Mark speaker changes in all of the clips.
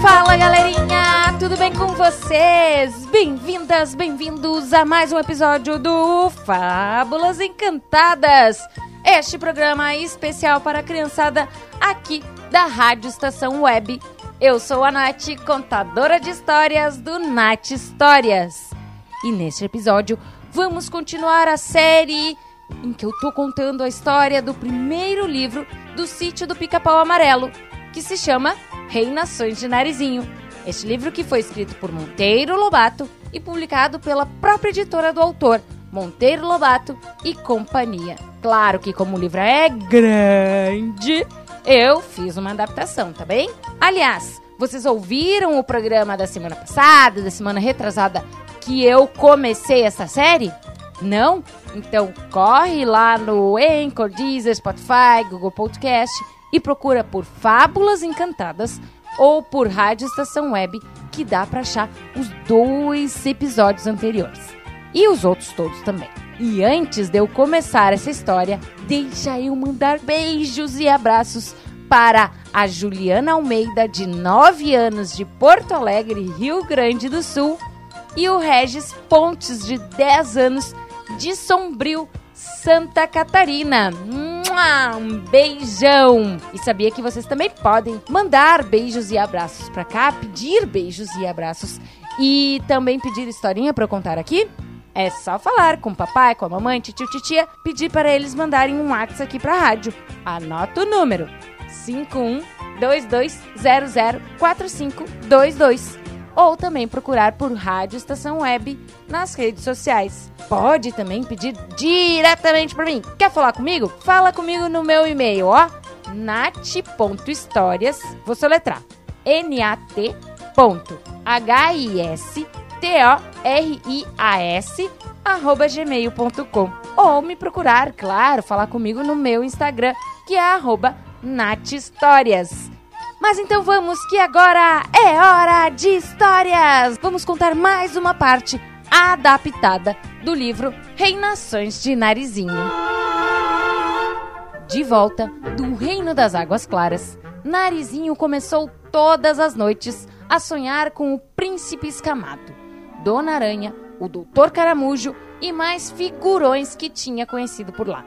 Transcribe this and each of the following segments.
Speaker 1: Fala galerinha, tudo bem com vocês? Bem-vindas, bem-vindos a mais um episódio do Fábulas Encantadas. Este programa é especial para a criançada aqui da Rádio Estação Web. Eu sou a Nath, contadora de histórias do Nath Histórias. E neste episódio vamos continuar a série em que eu tô contando a história do primeiro livro do sítio do Pica-Pau Amarelo, que se chama Reinações de Narizinho. Este livro que foi escrito por Monteiro Lobato e publicado pela própria editora do autor, Monteiro Lobato e Companhia. Claro que como o livro é grande, eu fiz uma adaptação, tá bem? Aliás, vocês ouviram o programa da semana passada, da semana retrasada, que eu comecei essa série? Não? Então corre lá no Anchor, Deezer, Spotify, Google Podcast e procura por Fábulas Encantadas ou por Rádio Estação Web, que dá para achar os dois episódios anteriores. E os outros todos também. E antes de eu começar essa história, deixa eu mandar beijos e abraços para a Juliana Almeida, de 9 anos, de Porto Alegre, Rio Grande do Sul, e o Regis Pontes, de 10 anos, de Sombrio, Santa Catarina. Um beijão! E sabia que vocês também podem mandar beijos e abraços para cá, pedir beijos e abraços e também pedir historinha para eu contar aqui? É só falar com o papai, com a mamãe, tio, titia, pedir para eles mandarem um WhatsApp aqui para a rádio. Anota o número: 5122004522 ou também procurar por Rádio Estação Web nas redes sociais. Pode também pedir diretamente para mim. Quer falar comigo? Fala comigo no meu e-mail, ó. nat.histórias, vou soletrar. H-I-S-T-O-R-I-A-S arroba gmail.com ou me procurar, claro, falar comigo no meu Instagram, que é arroba nathistórias. Mas então vamos, que agora é hora de histórias! Vamos contar mais uma parte adaptada do livro Reinações de Narizinho. De volta do Reino das Águas Claras, Narizinho começou todas as noites a sonhar com o príncipe escamado, Dona Aranha, o Doutor Caramujo e mais figurões que tinha conhecido por lá.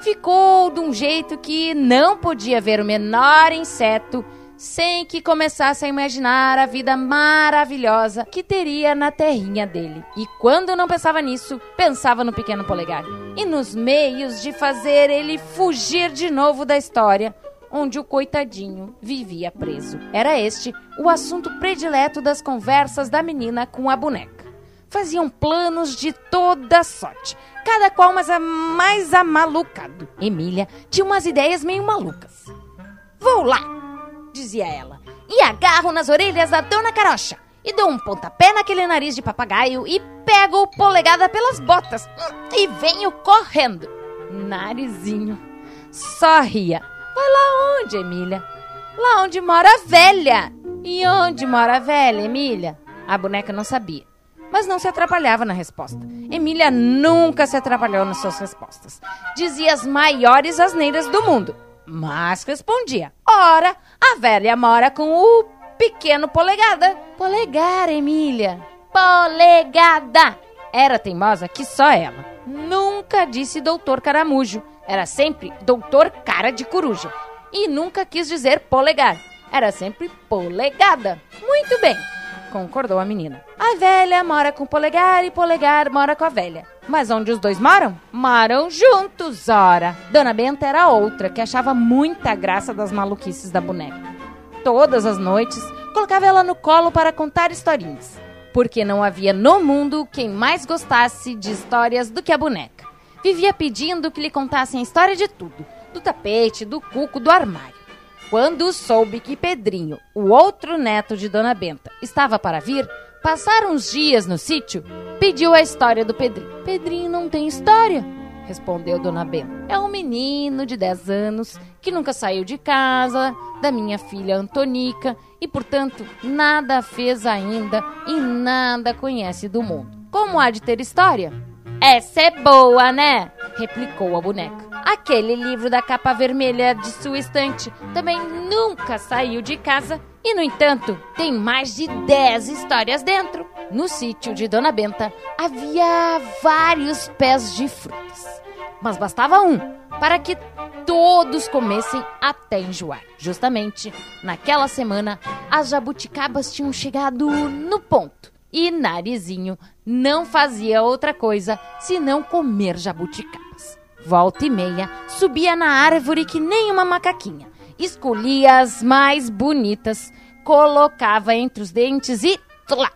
Speaker 1: Ficou de um jeito que não podia ver o menor inseto sem que começasse a imaginar a vida maravilhosa que teria na terrinha dele. E quando não pensava nisso, pensava no pequeno polegar e nos meios de fazer ele fugir de novo da história onde o coitadinho vivia preso. Era este o assunto predileto das conversas da menina com a boneca. Faziam planos de toda sorte, cada qual mais, a, mais amalucado. Emília tinha umas ideias meio malucas. Vou lá, dizia ela, e agarro nas orelhas da dona Carocha e dou um pontapé naquele nariz de papagaio e pego o polegada pelas botas e venho correndo. Narizinho só ria. Vai lá onde, Emília? Lá onde mora a velha. E onde mora a velha, Emília? A boneca não sabia, mas não se atrapalhava na resposta. Emília nunca se atrapalhou nas suas respostas. Dizia as maiores asneiras do mundo, mas respondia: Ora, a velha mora com o pequeno polegada. Polegar, Emília. Polegada. Era teimosa que só ela. Nunca disse doutor caramujo. Era sempre doutor cara de coruja. E nunca quis dizer polegar. Era sempre polegada. Muito bem, concordou a menina. A velha mora com polegar e polegar mora com a velha. Mas onde os dois moram? Moram juntos, ora. Dona Benta era outra que achava muita graça das maluquices da boneca. Todas as noites, colocava ela no colo para contar historinhas. Porque não havia no mundo quem mais gostasse de histórias do que a boneca. Vivia pedindo que lhe contassem a história de tudo: do tapete, do cuco, do armário. Quando soube que Pedrinho, o outro neto de Dona Benta, estava para vir, passar uns dias no sítio, pediu a história do Pedrinho. Pedrinho não tem história, respondeu Dona Benta. É um menino de 10 anos que nunca saiu de casa, da minha filha Antonica, e portanto nada fez ainda e nada conhece do mundo. Como há de ter história? Essa é boa, né? replicou a boneca. Aquele livro da capa vermelha de sua estante também nunca saiu de casa e, no entanto, tem mais de 10 histórias dentro. No sítio de Dona Benta havia vários pés de frutas, mas bastava um para que todos comessem até enjoar. Justamente naquela semana, as jabuticabas tinham chegado no ponto e Narizinho não fazia outra coisa senão comer jabuticabas. Volta e meia, subia na árvore que nem uma macaquinha, escolhia as mais bonitas, colocava entre os dentes e tlac.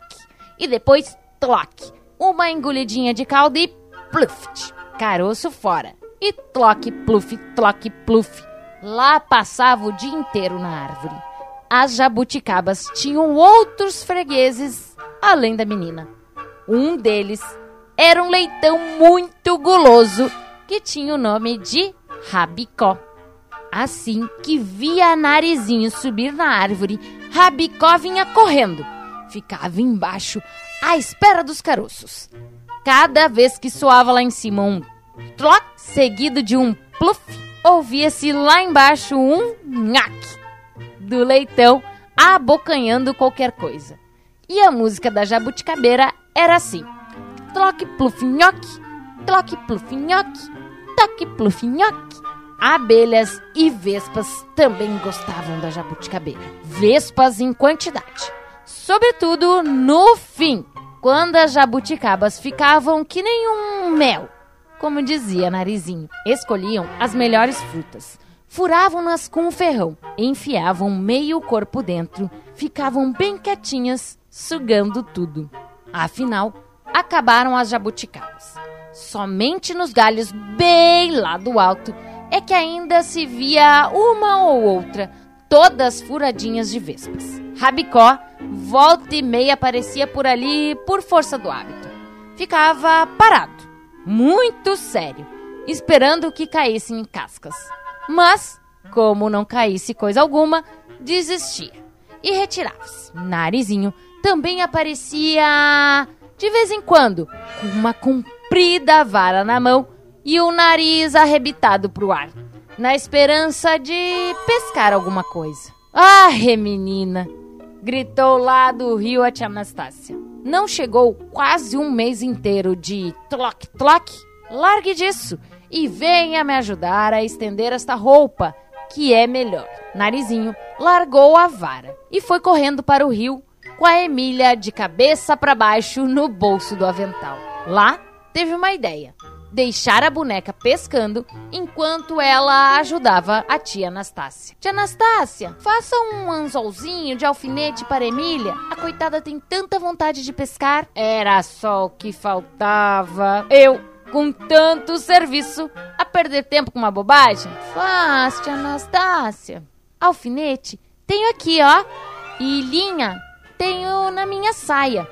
Speaker 1: E depois tlac, uma engolidinha de caldo e pluft, caroço fora. E tloc, pluf, tloc, pluf. Lá passava o dia inteiro na árvore. As jabuticabas tinham outros fregueses além da menina. Um deles era um leitão muito guloso que tinha o nome de Rabicó. Assim que via Narizinho subir na árvore, Rabicó vinha correndo. Ficava embaixo, à espera dos caroços. Cada vez que soava lá em cima um tloc, seguido de um pluf, ouvia-se lá embaixo um nhaque do leitão abocanhando qualquer coisa. E a música da Jabuticabeira era assim: Troque plufinhoque, troque plufinhoque, toque plufinhoque. Abelhas e vespas também gostavam da jabuticabeira. Vespas em quantidade. Sobretudo no fim, quando as jabuticabas ficavam que nem um mel, como dizia Narizinho. Escolhiam as melhores frutas, furavam-nas com o ferrão, enfiavam meio corpo dentro, ficavam bem quietinhas sugando tudo. Afinal, acabaram as jabuticabas. Somente nos galhos bem lá do alto é que ainda se via uma ou outra, todas furadinhas de vespas. Rabicó, volta e meia aparecia por ali por força do hábito. Ficava parado, muito sério, esperando que caíssem cascas. Mas, como não caísse coisa alguma, desistia e retirava-se. Narizinho também aparecia de vez em quando, com uma comprida vara na mão e o nariz arrebitado para o ar, na esperança de pescar alguma coisa. Ah, menina! gritou lá do rio a tia Anastácia. Não chegou quase um mês inteiro de tloc-tloc? Largue disso e venha me ajudar a estender esta roupa, que é melhor. Narizinho largou a vara e foi correndo para o rio com a Emília de cabeça para baixo no bolso do avental. Lá, teve uma ideia: deixar a boneca pescando enquanto ela ajudava a tia Anastácia. Tia Anastácia, faça um anzolzinho de alfinete para Emília. A coitada tem tanta vontade de pescar. Era só o que faltava. Eu, com tanto serviço, a perder tempo com uma bobagem? Faz, tia Anastácia. Alfinete? Tenho aqui, ó. E linha? tenho na minha saia.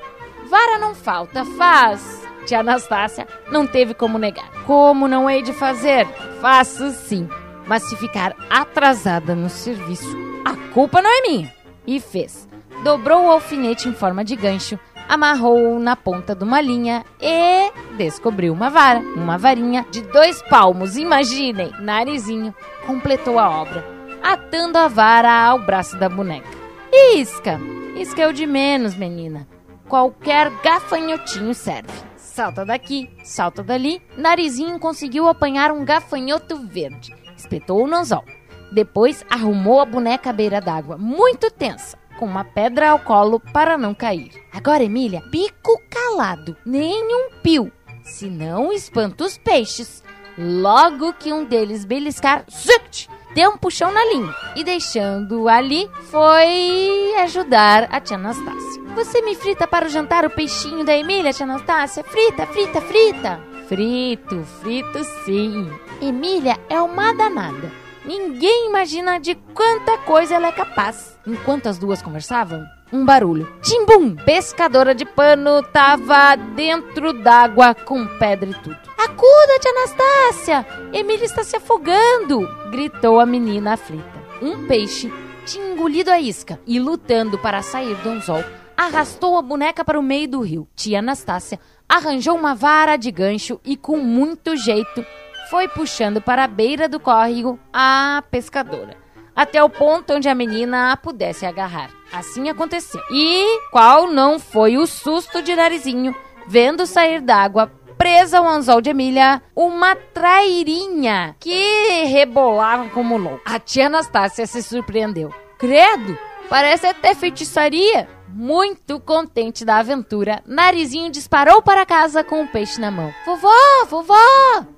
Speaker 1: Vara não falta, faz. Tia Anastácia não teve como negar. Como não hei de fazer? Faço sim. Mas se ficar atrasada no serviço, a culpa não é minha. E fez. Dobrou o alfinete em forma de gancho, amarrou-o na ponta de uma linha e descobriu uma vara. Uma varinha de dois palmos, imaginem, narizinho, completou a obra, atando a vara ao braço da boneca. Isca! Isca é o de menos, menina. Qualquer gafanhotinho serve. Salta daqui, salta dali. Narizinho conseguiu apanhar um gafanhoto verde. Espetou o anzol. Depois arrumou a boneca à beira d'água, muito tensa, com uma pedra ao colo para não cair. Agora, Emília, pico calado, nem um pio, senão espanta os peixes. Logo que um deles beliscar, zuct, deu um puxão na linha e deixando ali foi ajudar a tia Anastácia. Você me frita para o jantar o peixinho da Emília, tia Anastácia? Frita, frita, frita. Frito, frito sim. Emília é uma danada. Ninguém imagina de quanta coisa ela é capaz. Enquanto as duas conversavam, um barulho. Timbum! Pescadora de pano tava dentro d'água com pedra e tudo. Acuda-te, Anastácia! Emília está se afogando! gritou a menina aflita. Um peixe tinha engolido a isca e, lutando para sair do anzol, arrastou a boneca para o meio do rio. Tia Anastácia arranjou uma vara de gancho e, com muito jeito, foi puxando para a beira do córrego a pescadora, até o ponto onde a menina a pudesse agarrar. Assim aconteceu. E qual não foi o susto de Narizinho vendo sair d'água presa ao anzol de Emília uma trairinha que rebolava como louco. A tia Anastácia se surpreendeu. Credo, parece até feitiçaria. Muito contente da aventura, Narizinho disparou para casa com o peixe na mão. Vovó, vovó,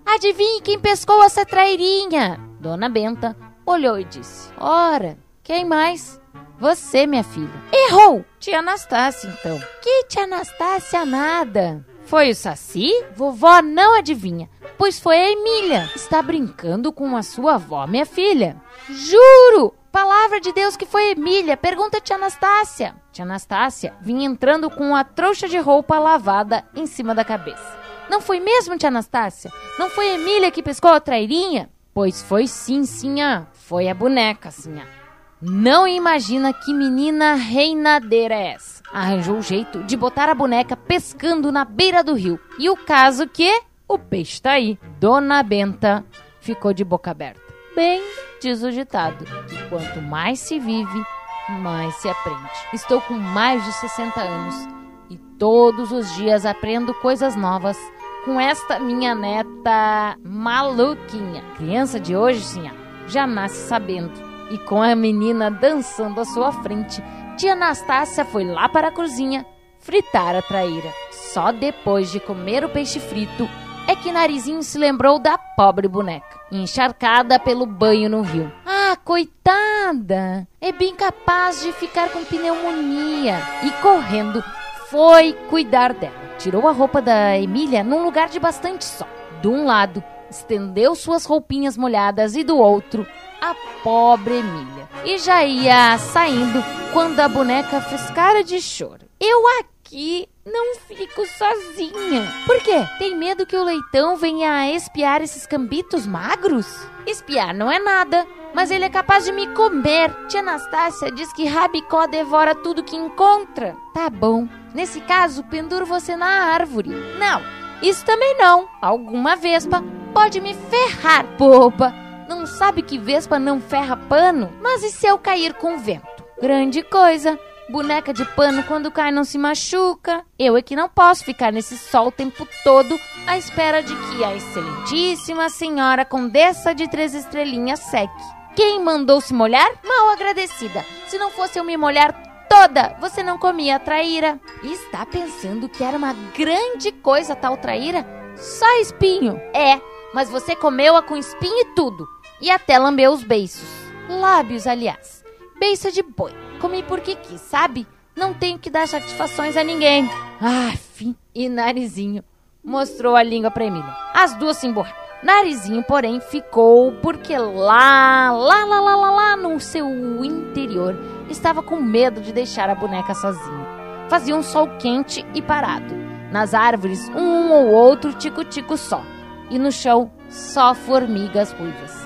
Speaker 1: adivinhe quem pescou essa trairinha? Dona Benta olhou e disse: Ora, quem mais? Você, minha filha. Errou! Tia Anastácia, então. Que tia Anastácia nada. Foi o Saci? Vovó não adivinha, pois foi a Emília. Está brincando com a sua avó, minha filha. Juro! Palavra de Deus que foi Emília. Pergunta a tia Anastácia. Tia Anastácia vinha entrando com a trouxa de roupa lavada em cima da cabeça. Não foi mesmo, tia Anastácia? Não foi Emília que pescou a trairinha? Pois foi sim, sinha. Foi a boneca, sinha. Não imagina que menina reinadeira é essa. Arranjou o jeito de botar a boneca pescando na beira do rio. E o caso que o peixe tá aí. Dona Benta ficou de boca aberta. Bem, diz o ditado, que quanto mais se vive, mais se aprende. Estou com mais de 60 anos e todos os dias aprendo coisas novas com esta minha neta maluquinha. Criança de hoje, sim, já nasce sabendo. E com a menina dançando à sua frente, tia Anastácia foi lá para a cozinha fritar a traíra. Só depois de comer o peixe frito é que Narizinho se lembrou da pobre boneca, encharcada pelo banho no rio. Ah, coitada! É bem capaz de ficar com pneumonia. E correndo, foi cuidar dela. Tirou a roupa da Emília num lugar de bastante sol. De um lado, estendeu suas roupinhas molhadas e do outro, a pobre Emília. E já ia saindo quando a boneca fez cara de choro. Eu aqui não fico sozinha. Por quê? Tem medo que o leitão venha espiar esses cambitos magros? Espiar não é nada, mas ele é capaz de me comer. Tia Anastácia diz que Rabicó devora tudo que encontra. Tá bom. Nesse caso, penduro você na árvore. Não, isso também não. Alguma vespa pode me ferrar, boba. Não sabe que vespa não ferra pano? Mas e se eu cair com vento? Grande coisa. Boneca de pano quando cai não se machuca. Eu é que não posso ficar nesse sol o tempo todo à espera de que a excelentíssima senhora condessa de três estrelinhas seque. Quem mandou se molhar? Mal agradecida. Se não fosse eu me molhar toda, você não comia a traíra. Está pensando que era uma grande coisa tal traíra? Só espinho. É, mas você comeu-a com espinho e tudo. E até lambeu os beiços. Lábios, aliás. Beiça de boi. Comi porque quis, sabe? Não tenho que dar satisfações a ninguém. Ah, fim. E Narizinho mostrou a língua pra Emília. As duas se emborraram. Narizinho, porém, ficou porque lá, lá, lá, lá, lá, lá no seu interior estava com medo de deixar a boneca sozinha. Fazia um sol quente e parado. Nas árvores, um ou outro tico-tico só. E no chão, só formigas ruivas.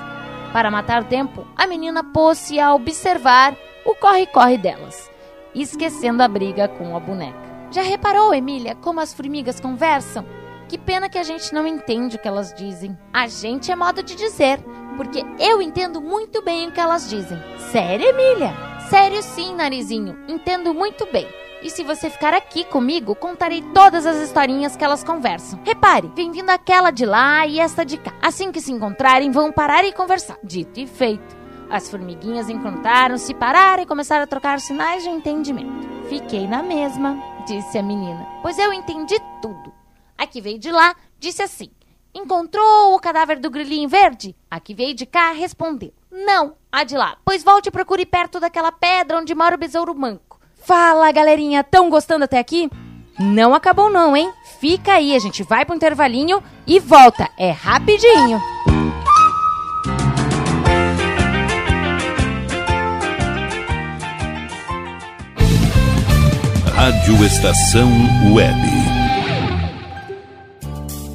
Speaker 1: Para matar tempo, a menina pôs-se a observar o corre-corre delas, esquecendo a briga com a boneca. Já reparou, Emília, como as formigas conversam? Que pena que a gente não entende o que elas dizem. A gente é modo de dizer, porque eu entendo muito bem o que elas dizem. Sério, Emília? Sério sim, narizinho. Entendo muito bem. E se você ficar aqui comigo, contarei todas as historinhas que elas conversam. Repare, vem vindo aquela de lá e esta de cá. Assim que se encontrarem, vão parar e conversar. Dito e feito. As formiguinhas encontraram-se, pararam e começaram a trocar sinais de entendimento. Fiquei na mesma, disse a menina, pois eu entendi tudo. A que veio de lá disse assim: Encontrou o cadáver do grilinho verde? A que veio de cá respondeu: Não, a de lá, pois volte e procure perto daquela pedra onde mora o besouro manco. Fala, galerinha, tão gostando até aqui? Não acabou não, hein? Fica aí, a gente vai pro intervalinho e volta. É rapidinho.
Speaker 2: Rádio Estação Web.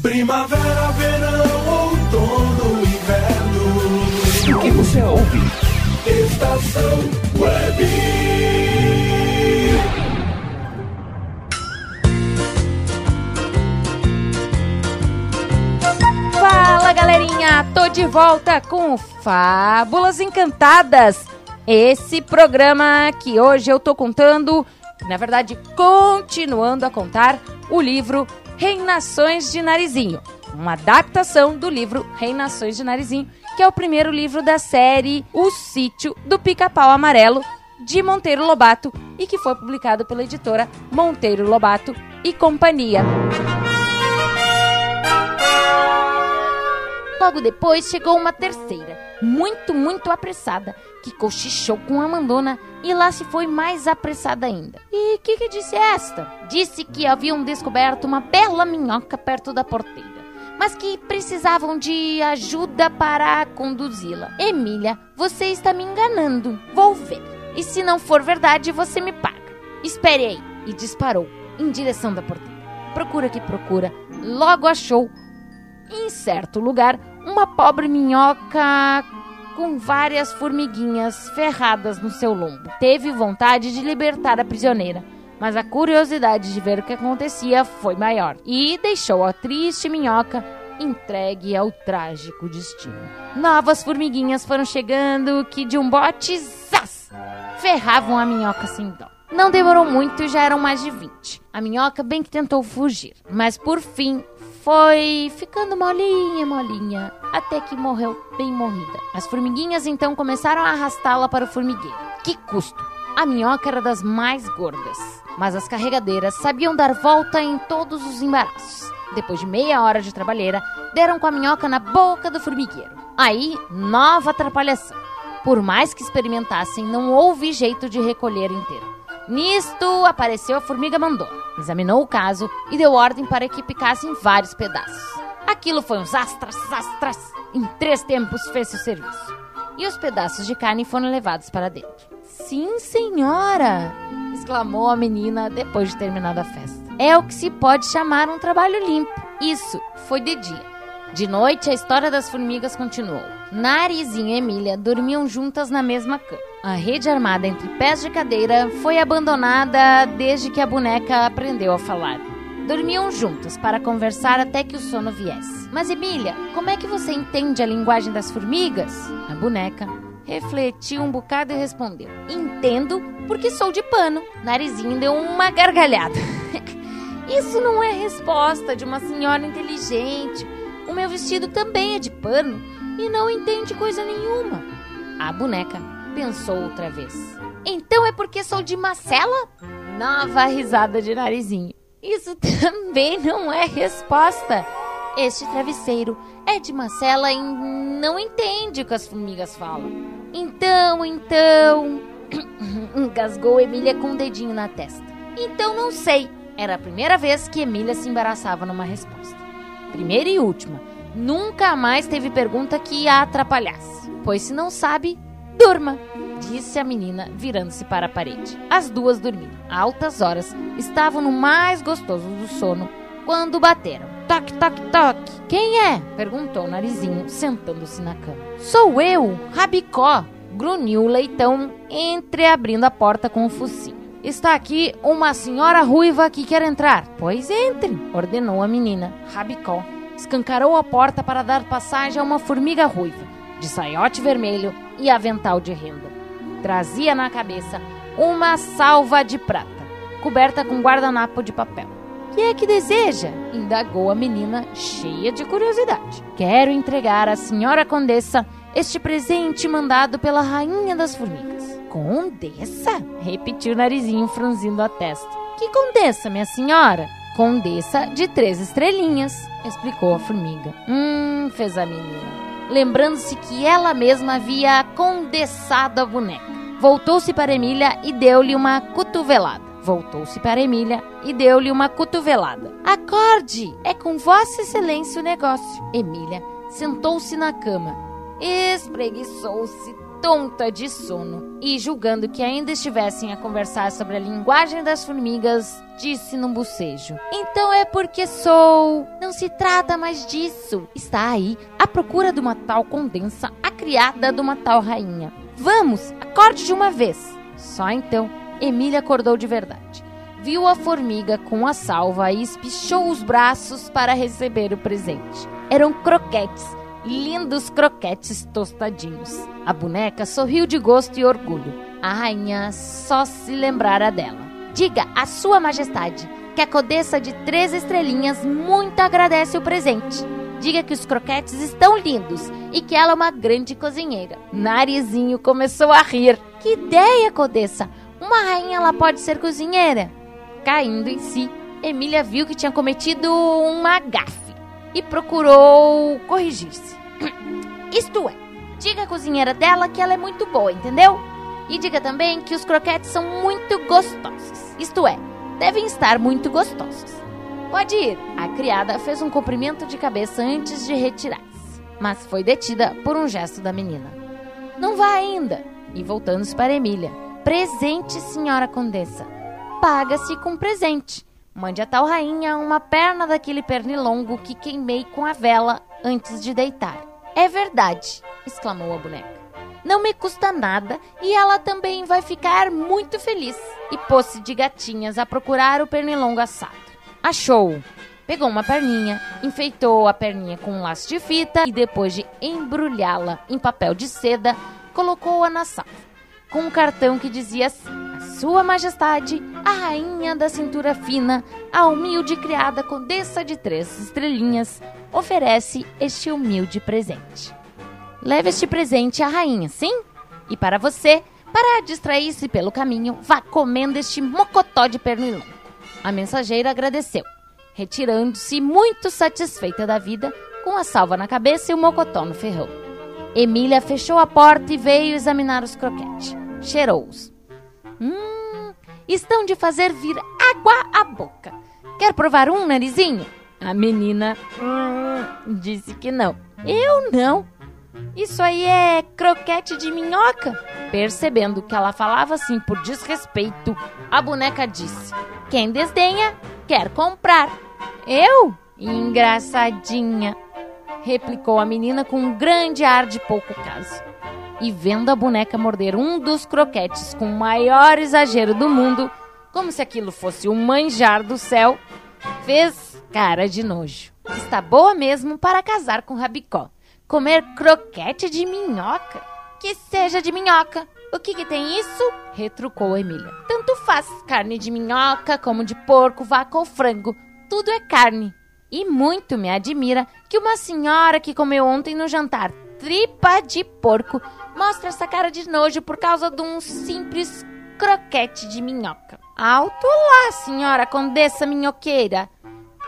Speaker 3: Primavera, verão, outono, inverno.
Speaker 4: O que você ouve?
Speaker 3: Estação Web.
Speaker 1: Fala galerinha, tô de volta com Fábulas Encantadas. Esse programa que hoje eu tô contando, na verdade, continuando a contar o livro Reinações de Narizinho, uma adaptação do livro Reinações de Narizinho, que é o primeiro livro da série O Sítio do Pica-Pau Amarelo de Monteiro Lobato e que foi publicado pela editora Monteiro Lobato e Companhia. Logo depois chegou uma terceira, muito, muito apressada, que cochichou com a Mandona e lá se foi mais apressada ainda. E o que, que disse esta? Disse que haviam descoberto uma bela minhoca perto da porteira, mas que precisavam de ajuda para conduzi-la. Emília, você está me enganando. Vou ver. E se não for verdade, você me paga. Espere aí. E disparou em direção da porteira. Procura que procura, logo achou em certo lugar, uma pobre minhoca com várias formiguinhas ferradas no seu lombo. Teve vontade de libertar a prisioneira, mas a curiosidade de ver o que acontecia foi maior e deixou a triste minhoca entregue ao trágico destino. Novas formiguinhas foram chegando que de um bote, zás, ferravam a minhoca sem dó. Não demorou muito e já eram mais de 20. A minhoca bem que tentou fugir, mas por fim foi ficando molinha, molinha, até que morreu bem morrida. As formiguinhas então começaram a arrastá-la para o formigueiro. Que custo! A minhoca era das mais gordas, mas as carregadeiras sabiam dar volta em todos os embaraços. Depois de meia hora de trabalheira, deram com a minhoca na boca do formigueiro. Aí, nova atrapalhação. Por mais que experimentassem, não houve jeito de recolher inteiro. Nisto apareceu a formiga mandona, examinou o caso e deu ordem para que picassem vários pedaços. Aquilo foi uns astras, astras. Em três tempos fez seu serviço. E os pedaços de carne foram levados para dentro. Sim, senhora! exclamou a menina depois de terminada a festa. é o que se pode chamar um trabalho limpo. Isso foi de dia. De noite, a história das formigas continuou. Narizinho e Emília dormiam juntas na mesma cama. A rede armada entre pés de cadeira foi abandonada desde que a boneca aprendeu a falar. Dormiam juntas para conversar até que o sono viesse. Mas Emília, como é que você entende a linguagem das formigas? A boneca refletiu um bocado e respondeu: Entendo porque sou de pano. Narizinho deu uma gargalhada. Isso não é resposta de uma senhora inteligente. O meu vestido também é de pano e não entende coisa nenhuma. A boneca pensou outra vez. Então é porque sou de Marcela? Nova risada de narizinho. Isso também não é resposta. Este travesseiro é de Marcela e não entende o que as formigas falam. Então, então. Engasgou Emília com o um dedinho na testa. Então não sei. Era a primeira vez que Emília se embaraçava numa resposta. Primeira e última. Nunca mais teve pergunta que a atrapalhasse. Pois se não sabe, durma, disse a menina, virando-se para a parede. As duas dormiram. Altas horas, estavam no mais gostoso do sono quando bateram. Toque, toque, toque. Quem é? perguntou o narizinho, sentando-se na cama. Sou eu, Rabicó, grunhiu o leitão, entreabrindo a porta com o focinho. Está aqui uma senhora ruiva que quer entrar. Pois entre, ordenou a menina. Rabicó escancarou a porta para dar passagem a uma formiga ruiva, de saiote vermelho e avental de renda. Trazia na cabeça uma salva de prata, coberta com guardanapo de papel. Que é que deseja? indagou a menina, cheia de curiosidade. Quero entregar à senhora condessa este presente mandado pela rainha das formigas. Condessa? repetiu o narizinho, franzindo a testa. Que condessa, minha senhora? Condessa de três estrelinhas, explicou a formiga. Hum, fez a menina lembrando-se que ela mesma havia condensado a boneca. Voltou-se para Emília e deu-lhe uma cotovelada. Voltou-se para Emília e deu-lhe uma cotovelada. Acorde! É com Vossa Excelência o negócio. Emília sentou-se na cama, espreguiçou-se tonta de sono e, julgando que ainda estivessem a conversar sobre a linguagem das formigas, disse num bocejo: Então é porque sou. Não se trata mais disso. Está aí à procura de uma tal condensa, a criada de uma tal rainha. Vamos, acorde de uma vez. Só então, Emília acordou de verdade. Viu a formiga com a salva e espichou os braços para receber o presente. Eram croquetes lindos croquetes tostadinhos. A boneca sorriu de gosto e orgulho. A rainha só se lembrara dela. Diga a sua majestade que a codessa de três estrelinhas muito agradece o presente. Diga que os croquetes estão lindos e que ela é uma grande cozinheira. Narizinho começou a rir. Que ideia, Codessa! Uma rainha ela pode ser cozinheira? Caindo em si, Emília viu que tinha cometido uma gafe e procurou corrigir-se. Isto é, diga à cozinheira dela que ela é muito boa, entendeu? E diga também que os croquetes são muito gostosos. Isto é, devem estar muito gostosos. Pode ir. A criada fez um comprimento de cabeça antes de retirar-se, mas foi detida por um gesto da menina. Não vá ainda. E voltando-se para Emília. Presente, senhora condessa. Paga-se com presente. Mande a tal rainha uma perna daquele pernilongo que queimei com a vela antes de deitar. É verdade, exclamou a boneca. Não me custa nada e ela também vai ficar muito feliz. E pôs-se de gatinhas a procurar o pernilongo assado. Achou! Pegou uma perninha, enfeitou a perninha com um laço de fita e depois de embrulhá-la em papel de seda, colocou-a na sala, com um cartão que dizia assim: Sua Majestade, a rainha da cintura fina, a humilde criada condessa de três estrelinhas, oferece este humilde presente. Leve este presente à rainha, sim? E para você, para distrair-se pelo caminho, vá comendo este mocotó de pernilongo. A mensageira agradeceu, retirando-se muito satisfeita da vida, com a salva na cabeça e o mocotó no ferrão. Emília fechou a porta e veio examinar os croquetes. Cheirou-os. Hum, estão de fazer vir água à boca. Quer provar um, narizinho? A menina hum, disse que não. Eu não. Isso aí é croquete de minhoca? Percebendo que ela falava assim por desrespeito, a boneca disse: Quem desdenha, quer comprar. Eu? Engraçadinha, replicou a menina com um grande ar de pouco caso. E vendo a boneca morder um dos croquetes com o maior exagero do mundo, como se aquilo fosse um manjar do céu, fez cara de nojo. Está boa mesmo para casar com Rabicó. Comer croquete de minhoca? Que seja de minhoca. O que, que tem isso? retrucou Emília. Tanto faz carne de minhoca como de porco, vaca ou frango. Tudo é carne. E muito me admira que uma senhora que comeu ontem no jantar tripa de porco mostra essa cara de nojo por causa de um simples croquete de minhoca. Alto lá, senhora condessa minhoqueira.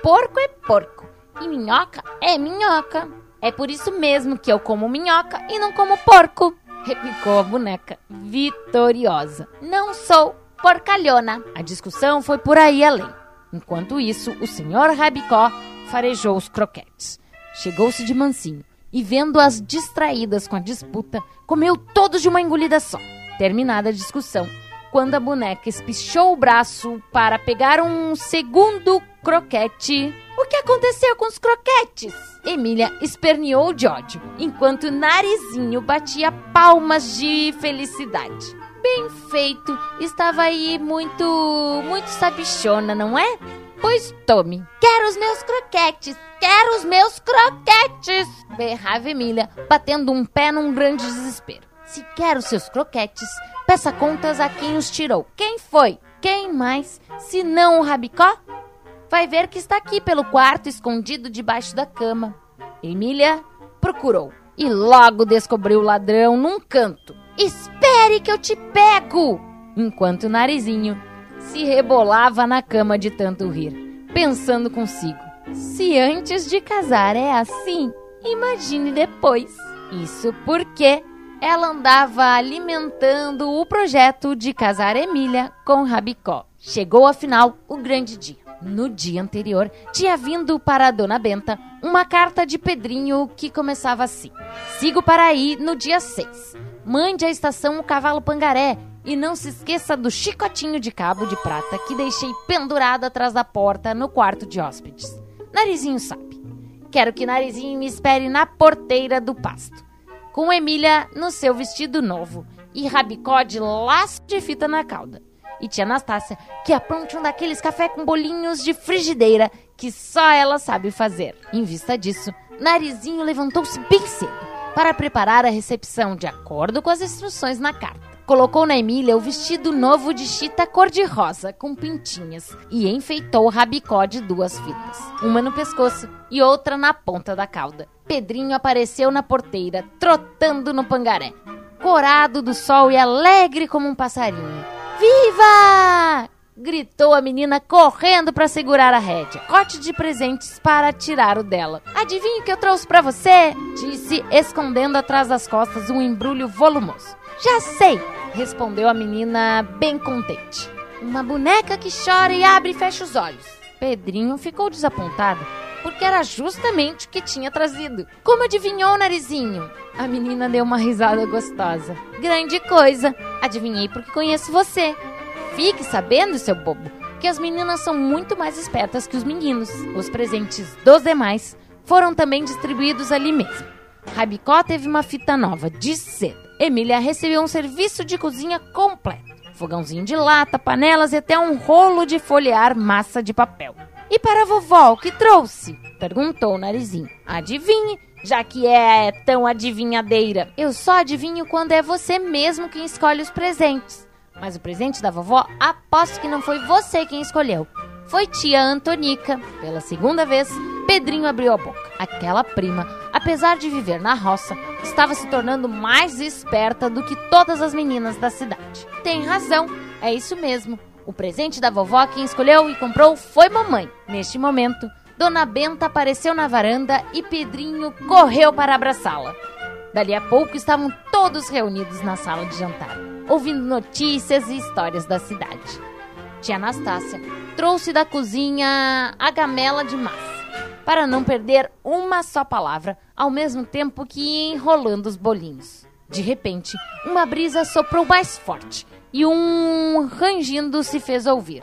Speaker 1: Porco é porco e minhoca é minhoca. É por isso mesmo que eu como minhoca e não como porco, replicou a boneca, vitoriosa. Não sou porcalhona. A discussão foi por aí além. Enquanto isso, o senhor Rabicó farejou os croquetes. Chegou-se de mansinho e, vendo-as distraídas com a disputa, comeu todos de uma engolida só. Terminada a discussão, quando a boneca espichou o braço para pegar um segundo croquete. O que aconteceu com os croquetes? Emília esperneou de ódio, enquanto Narizinho batia palmas de felicidade. Bem feito, estava aí muito, muito sabichona, não é? Pois tome. Quero os meus croquetes! Quero os meus croquetes! Berrava Emília, batendo um pé num grande desespero. Se quer os seus croquetes, peça contas a quem os tirou. Quem foi? Quem mais? Se não o Rabicó? Vai ver que está aqui pelo quarto, escondido debaixo da cama. Emília procurou e logo descobriu o ladrão num canto. Espere que eu te pego! Enquanto o narizinho se rebolava na cama de tanto rir, pensando consigo: se antes de casar é assim, imagine depois. Isso porque ela andava alimentando o projeto de casar Emília com Rabicó. Chegou afinal o grande dia. No dia anterior, tinha vindo para a dona Benta uma carta de Pedrinho que começava assim: Sigo para aí no dia 6. Mande à estação o cavalo pangaré e não se esqueça do chicotinho de cabo de prata que deixei pendurado atrás da porta no quarto de hóspedes. Narizinho sabe. Quero que Narizinho me espere na porteira do pasto, com Emília no seu vestido novo e rabicó de laço de fita na cauda. E tia Anastácia que apronte um daqueles café com bolinhos de frigideira que só ela sabe fazer. Em vista disso, Narizinho levantou-se bem cedo para preparar a recepção de acordo com as instruções na carta. Colocou na Emília o vestido novo de chita cor-de-rosa com pintinhas e enfeitou o rabicó de duas fitas, uma no pescoço e outra na ponta da cauda. Pedrinho apareceu na porteira, trotando no pangaré, corado do sol e alegre como um passarinho. Viva! gritou a menina correndo para segurar a rédea. Corte de presentes para tirar o dela. Adivinha o que eu trouxe para você? Disse, escondendo atrás das costas um embrulho volumoso. Já sei, respondeu a menina bem contente. Uma boneca que chora e abre e fecha os olhos. Pedrinho ficou desapontado, porque era justamente o que tinha trazido. Como adivinhou, narizinho? A menina deu uma risada gostosa. Grande coisa! Adivinhei porque conheço você. Fique sabendo, seu bobo, que as meninas são muito mais espertas que os meninos. Os presentes dos demais foram também distribuídos ali mesmo. Rabicó teve uma fita nova de seda. Emília recebeu um serviço de cozinha completo. Fogãozinho de lata, panelas e até um rolo de folhear massa de papel. E para a vovó, o que trouxe? Perguntou o narizinho. Adivinhe, já que é tão adivinhadeira. Eu só adivinho quando é você mesmo quem escolhe os presentes. Mas o presente da vovó, aposto que não foi você quem escolheu. Foi tia Antonica. Pela segunda vez, Pedrinho abriu a boca. Aquela prima, apesar de viver na roça, estava se tornando mais esperta do que todas as meninas da cidade. Tem razão, é isso mesmo. O presente da vovó quem escolheu e comprou foi mamãe. Neste momento, Dona Benta apareceu na varanda e Pedrinho correu para abraçá-la. Dali a pouco estavam todos reunidos na sala de jantar, ouvindo notícias e histórias da cidade. Tia Anastácia trouxe da cozinha a gamela de massa, para não perder uma só palavra, ao mesmo tempo que ia enrolando os bolinhos. De repente, uma brisa soprou mais forte e um rangindo se fez ouvir.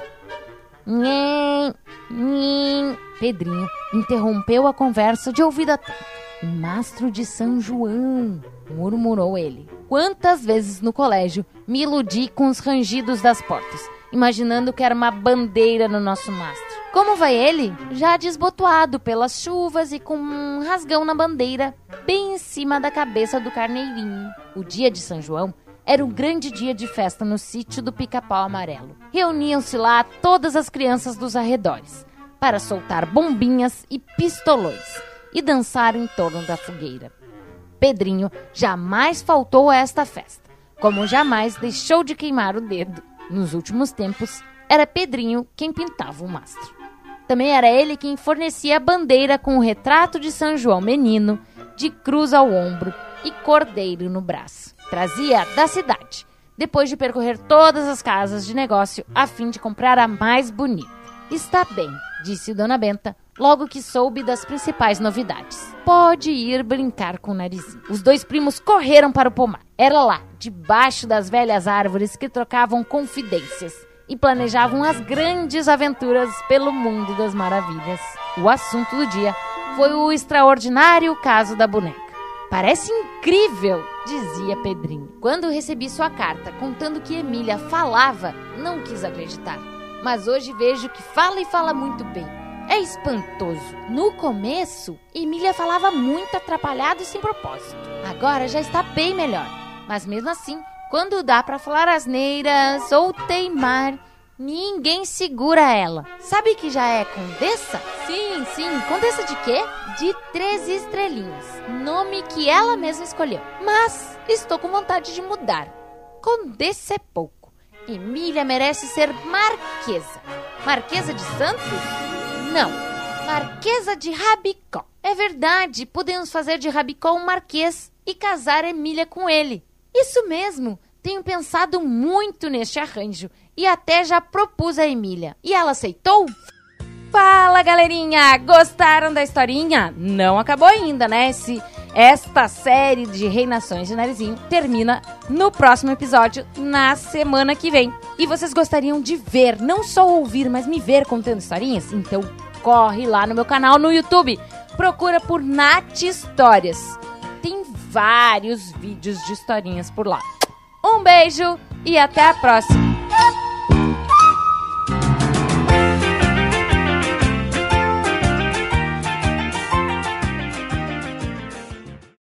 Speaker 1: Nhem, Hum, Pedrinho interrompeu a conversa de ouvido atento. O mastro de São João, murmurou ele. Quantas vezes no colégio me iludi com os rangidos das portas, imaginando que era uma bandeira no nosso mastro. Como vai ele? Já desbotoado pelas chuvas e com um rasgão na bandeira, bem em cima da cabeça do carneirinho. O dia de São João era um grande dia de festa no sítio do Pica-Pau Amarelo. Reuniam-se lá todas as crianças dos arredores para soltar bombinhas e pistolões e dançar em torno da fogueira. Pedrinho jamais faltou a esta festa, como jamais deixou de queimar o dedo. Nos últimos tempos, era Pedrinho quem pintava o mastro. Também era ele quem fornecia a bandeira com o retrato de São João Menino, de cruz ao ombro e cordeiro no braço. Trazia da cidade, depois de percorrer todas as casas de negócio a fim de comprar a mais bonita. Está bem, disse Dona Benta, logo que soube das principais novidades. Pode ir brincar com o narizinho. Os dois primos correram para o pomar. Era lá, debaixo das velhas árvores que trocavam confidências e planejavam as grandes aventuras pelo mundo das maravilhas. O assunto do dia foi o extraordinário caso da boneca. Parece incrível, dizia Pedrinho. Quando recebi sua carta contando que Emília falava, não quis acreditar. Mas hoje vejo que fala e fala muito bem. É espantoso. No começo, Emília falava muito atrapalhado e sem propósito. Agora já está bem melhor. Mas mesmo assim, quando dá para falar asneiras ou teimar, ninguém segura ela. Sabe que já é condessa? Sim, sim. Condessa de quê? De Três Estrelinhas. Nome que ela mesma escolheu. Mas estou com vontade de mudar. Condessa é pouco. Emília merece ser marquesa. Marquesa de Santos? Não. Marquesa de Rabicó. É verdade, podemos fazer de Rabicó um marquês e casar Emília com ele. Isso mesmo. Tenho pensado muito neste arranjo e até já propus a Emília. E ela aceitou? Fala, galerinha! Gostaram da historinha? Não acabou ainda, né? Se esta série de Reinações de Narizinho termina no próximo episódio, na semana que vem. E vocês gostariam de ver, não só ouvir, mas me ver contando historinhas? Então corre lá no meu canal no YouTube. Procura por Nath Histórias. Tem vários vídeos de historinhas por lá. Um beijo e até a próxima!